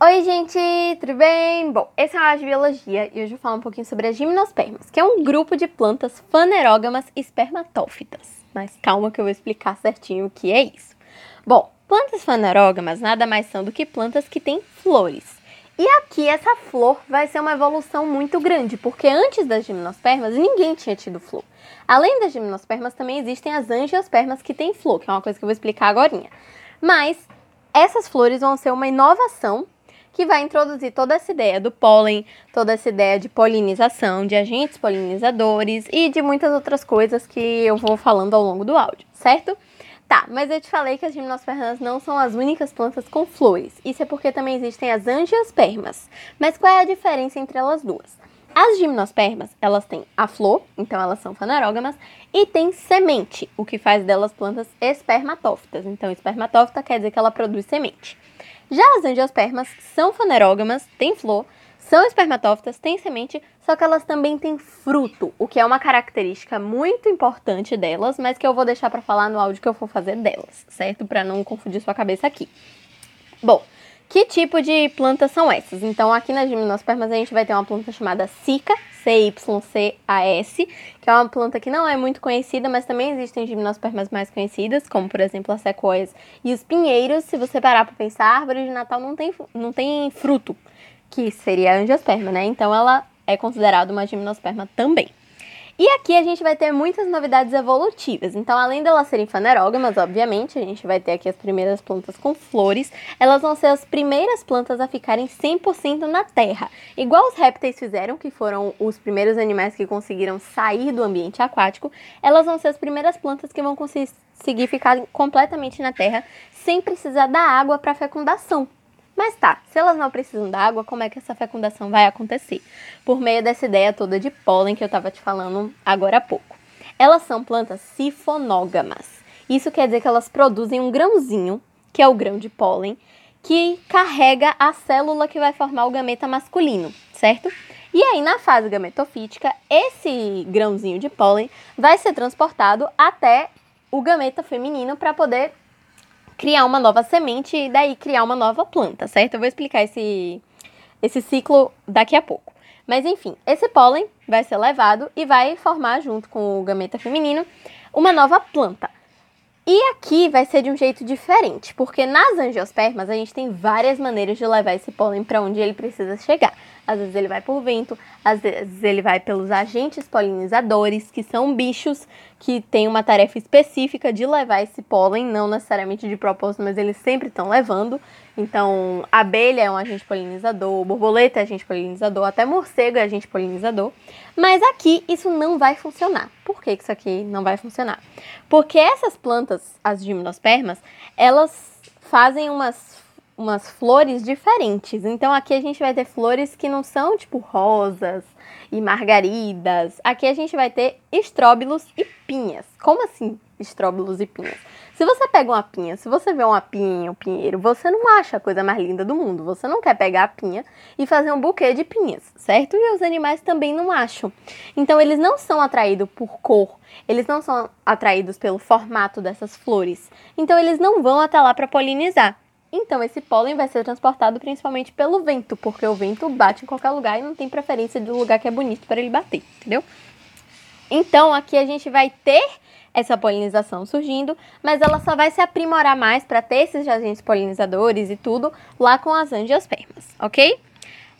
Oi, gente, tudo bem? Bom, esse é o de biologia e hoje eu vou falar um pouquinho sobre as gimnospermas, que é um grupo de plantas fanerógamas espermatófitas. Mas calma que eu vou explicar certinho o que é isso. Bom, plantas fanerógamas nada mais são do que plantas que têm flores. E aqui essa flor vai ser uma evolução muito grande, porque antes das gimnospermas ninguém tinha tido flor. Além das gimnospermas também existem as angiospermas que têm flor, que é uma coisa que eu vou explicar agora. Mas essas flores vão ser uma inovação que vai introduzir toda essa ideia do pólen, toda essa ideia de polinização, de agentes polinizadores e de muitas outras coisas que eu vou falando ao longo do áudio, certo? Tá, mas eu te falei que as gimnospermas não são as únicas plantas com flores. Isso é porque também existem as angiospermas. Mas qual é a diferença entre elas duas? As gimnospermas, elas têm a flor, então elas são fanerógamas, e tem semente, o que faz delas plantas espermatófitas. Então, espermatófita quer dizer que ela produz semente. Já as angiospermas são fanerógamas, têm flor, são espermatófitas, têm semente, só que elas também têm fruto, o que é uma característica muito importante delas, mas que eu vou deixar para falar no áudio que eu for fazer delas, certo? Para não confundir sua cabeça aqui. Bom, que tipo de plantas são essas? Então, aqui nas gimnospermas a gente vai ter uma planta chamada Cica, C-Y-C-A-S, que é uma planta que não é muito conhecida, mas também existem gimnospermas mais conhecidas, como por exemplo as sequoias e os pinheiros. Se você parar para pensar, a árvore de Natal não tem, não tem fruto que seria a angiosperma, né? Então ela é considerada uma gimnosperma também. E aqui a gente vai ter muitas novidades evolutivas. Então, além delas serem fanerógamas, obviamente, a gente vai ter aqui as primeiras plantas com flores. Elas vão ser as primeiras plantas a ficarem 100% na terra. Igual os répteis fizeram, que foram os primeiros animais que conseguiram sair do ambiente aquático, elas vão ser as primeiras plantas que vão conseguir ficar completamente na terra, sem precisar da água para fecundação. Mas tá, se elas não precisam da água, como é que essa fecundação vai acontecer? Por meio dessa ideia toda de pólen que eu estava te falando agora há pouco. Elas são plantas sifonógamas. Isso quer dizer que elas produzem um grãozinho, que é o grão de pólen, que carrega a célula que vai formar o gameta masculino, certo? E aí, na fase gametofítica, esse grãozinho de pólen vai ser transportado até o gameta feminino para poder criar uma nova semente e daí criar uma nova planta, certo? Eu vou explicar esse, esse ciclo daqui a pouco. Mas enfim, esse pólen vai ser levado e vai formar, junto com o gameta feminino, uma nova planta. E aqui vai ser de um jeito diferente, porque nas angiospermas a gente tem várias maneiras de levar esse pólen para onde ele precisa chegar. Às vezes ele vai por vento, às vezes ele vai pelos agentes polinizadores, que são bichos que têm uma tarefa específica de levar esse pólen, não necessariamente de propósito, mas eles sempre estão levando. Então, abelha é um agente polinizador, borboleta é agente polinizador, até morcego é agente polinizador. Mas aqui isso não vai funcionar. Por que isso aqui não vai funcionar? Porque essas plantas, as gimnospermas, elas fazem umas umas flores diferentes. Então aqui a gente vai ter flores que não são tipo rosas e margaridas. Aqui a gente vai ter estróbilos e pinhas. Como assim estróbilos e pinhas? Se você pega uma pinha, se você vê uma pinha, um pinheiro, você não acha a coisa mais linda do mundo. Você não quer pegar a pinha e fazer um buquê de pinhas, certo? E os animais também não acham. Então eles não são atraídos por cor, eles não são atraídos pelo formato dessas flores. Então eles não vão até lá para polinizar. Então, esse pólen vai ser transportado principalmente pelo vento, porque o vento bate em qualquer lugar e não tem preferência do lugar que é bonito para ele bater, entendeu? Então, aqui a gente vai ter essa polinização surgindo, mas ela só vai se aprimorar mais para ter esses agentes polinizadores e tudo lá com as angiospermas, ok?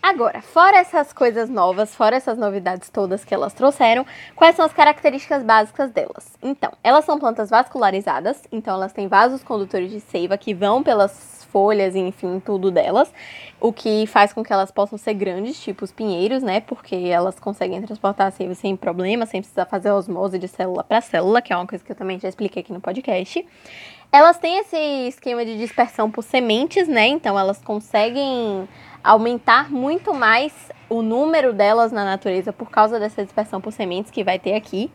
Agora, fora essas coisas novas, fora essas novidades todas que elas trouxeram, quais são as características básicas delas? Então, elas são plantas vascularizadas, então elas têm vasos condutores de seiva que vão pelas folhas, enfim, tudo delas, o que faz com que elas possam ser grandes, tipo os pinheiros, né? Porque elas conseguem transportar seiva sem problema, sem precisar fazer osmose de célula para célula, que é uma coisa que eu também já expliquei aqui no podcast. Elas têm esse esquema de dispersão por sementes, né? Então elas conseguem aumentar muito mais o número delas na natureza por causa dessa dispersão por sementes que vai ter aqui.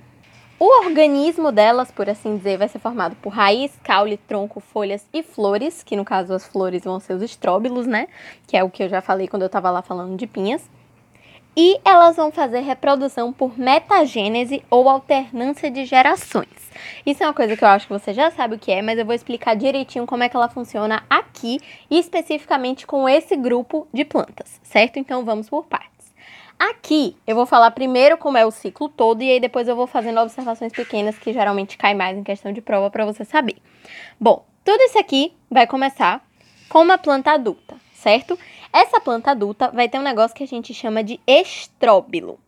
O organismo delas, por assim dizer, vai ser formado por raiz, caule, tronco, folhas e flores, que no caso as flores vão ser os estróbilos, né? Que é o que eu já falei quando eu estava lá falando de pinhas. e elas vão fazer reprodução por metagênese ou alternância de gerações. Isso é uma coisa que eu acho que você já sabe o que é, mas eu vou explicar direitinho como é que ela funciona aqui e especificamente com esse grupo de plantas, certo? Então vamos por partes. Aqui eu vou falar primeiro como é o ciclo todo e aí depois eu vou fazendo observações pequenas que geralmente caem mais em questão de prova para você saber. Bom, tudo isso aqui vai começar com uma planta adulta, certo? Essa planta adulta vai ter um negócio que a gente chama de estróbilo.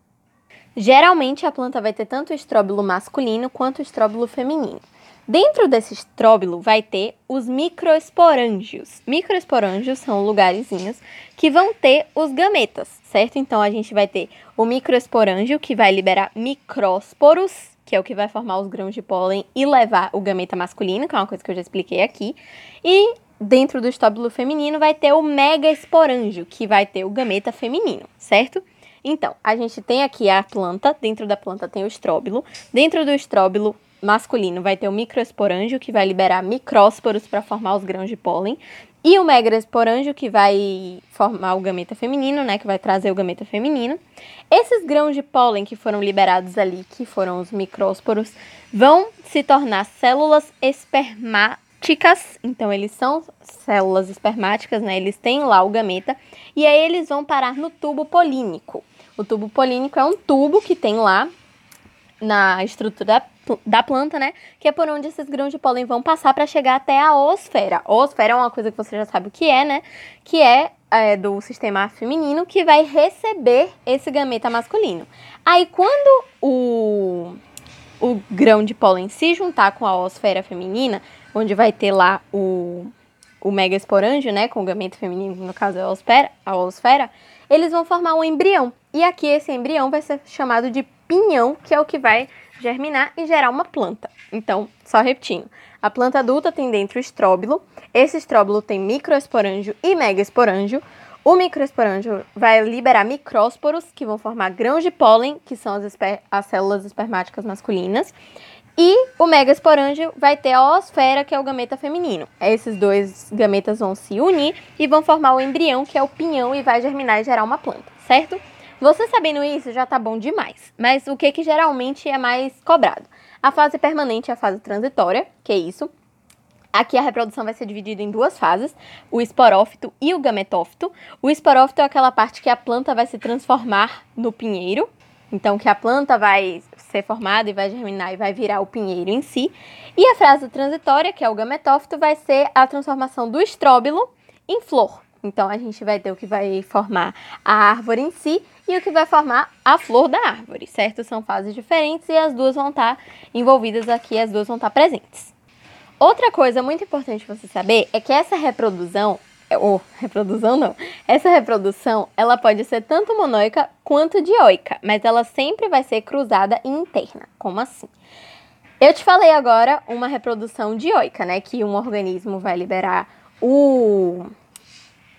Geralmente a planta vai ter tanto estróbilo masculino quanto estróbilo feminino. Dentro desse estróbilo vai ter os microesporângios. Microesporângios são lugarzinhos que vão ter os gametas, certo? Então a gente vai ter o microesporângio que vai liberar micrósporos, que é o que vai formar os grãos de pólen e levar o gameta masculino, que é uma coisa que eu já expliquei aqui. E dentro do estróbilo feminino vai ter o megaesporângio, que vai ter o gameta feminino, certo? Então, a gente tem aqui a planta, dentro da planta tem o estróbilo, dentro do estróbilo masculino. Vai ter o microesporângio, que vai liberar micrósporos para formar os grãos de pólen, e o megaesporângio, que vai formar o gameta feminino, né, que vai trazer o gameta feminino. Esses grãos de pólen que foram liberados ali, que foram os micrósporos, vão se tornar células espermáticas, então eles são células espermáticas, né, eles têm lá o gameta, e aí eles vão parar no tubo polínico. O tubo polínico é um tubo que tem lá na estrutura da planta, né? Que é por onde esses grãos de pólen vão passar para chegar até a oosfera. A oosfera é uma coisa que você já sabe o que é, né? Que é, é, do sistema feminino que vai receber esse gameta masculino. Aí quando o, o grão de pólen se juntar com a oosfera feminina, onde vai ter lá o, o megaesporângio, né? Com o gameta feminino, no caso é a oosfera, a oosfera eles vão formar um embrião. E aqui esse embrião vai ser chamado de pinhão, que é o que vai germinar e gerar uma planta. Então, só repetindo. A planta adulta tem dentro o estróbilo. Esse estróbilo tem microesporângio e megaesporângio. O microesporângio vai liberar micrósporos, que vão formar grãos de pólen, que são as, as células espermáticas masculinas. E o megaesporângio vai ter a oosfera, que é o gameta feminino. Esses dois gametas vão se unir e vão formar o embrião, que é o pinhão, e vai germinar e gerar uma planta, certo? Você sabendo isso já tá bom demais. Mas o que que geralmente é mais cobrado? A fase permanente e a fase transitória, que é isso. Aqui a reprodução vai ser dividida em duas fases, o esporófito e o gametófito. O esporófito é aquela parte que a planta vai se transformar no pinheiro, então que a planta vai ser formada e vai germinar e vai virar o pinheiro em si. E a fase transitória, que é o gametófito, vai ser a transformação do estróbilo em flor. Então a gente vai ter o que vai formar a árvore em si e o que vai formar a flor da árvore, certo? São fases diferentes e as duas vão estar envolvidas aqui, as duas vão estar presentes. Outra coisa muito importante você saber é que essa reprodução, ou reprodução não, essa reprodução, ela pode ser tanto monoica quanto dioica, mas ela sempre vai ser cruzada e interna. Como assim? Eu te falei agora uma reprodução dioica, né? Que um organismo vai liberar o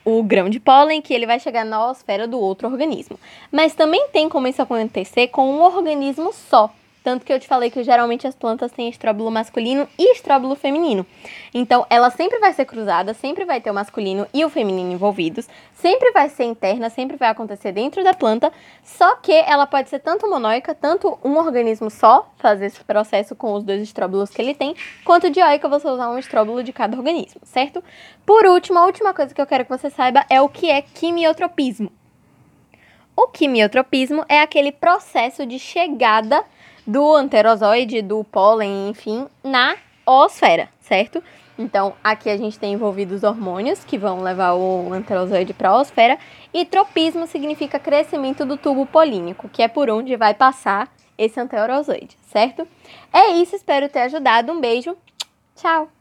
o grão de pólen que ele vai chegar na noosfera do outro organismo. Mas também tem como isso acontecer com um organismo só. Tanto que eu te falei que geralmente as plantas têm estróbilo masculino e estróbilo feminino. Então, ela sempre vai ser cruzada, sempre vai ter o masculino e o feminino envolvidos, sempre vai ser interna, sempre vai acontecer dentro da planta, só que ela pode ser tanto monóica, tanto um organismo só, fazer esse processo com os dois estróbilos que ele tem, quanto dioica você usar um estróbilo de cada organismo, certo? Por último, a última coisa que eu quero que você saiba é o que é quimiotropismo. O quimiotropismo é aquele processo de chegada do anterozoide, do pólen, enfim, na oosfera, certo? Então, aqui a gente tem envolvidos hormônios que vão levar o anterozoide para a oosfera, e tropismo significa crescimento do tubo polínico, que é por onde vai passar esse anterozoide, certo? É isso, espero ter ajudado. Um beijo. Tchau.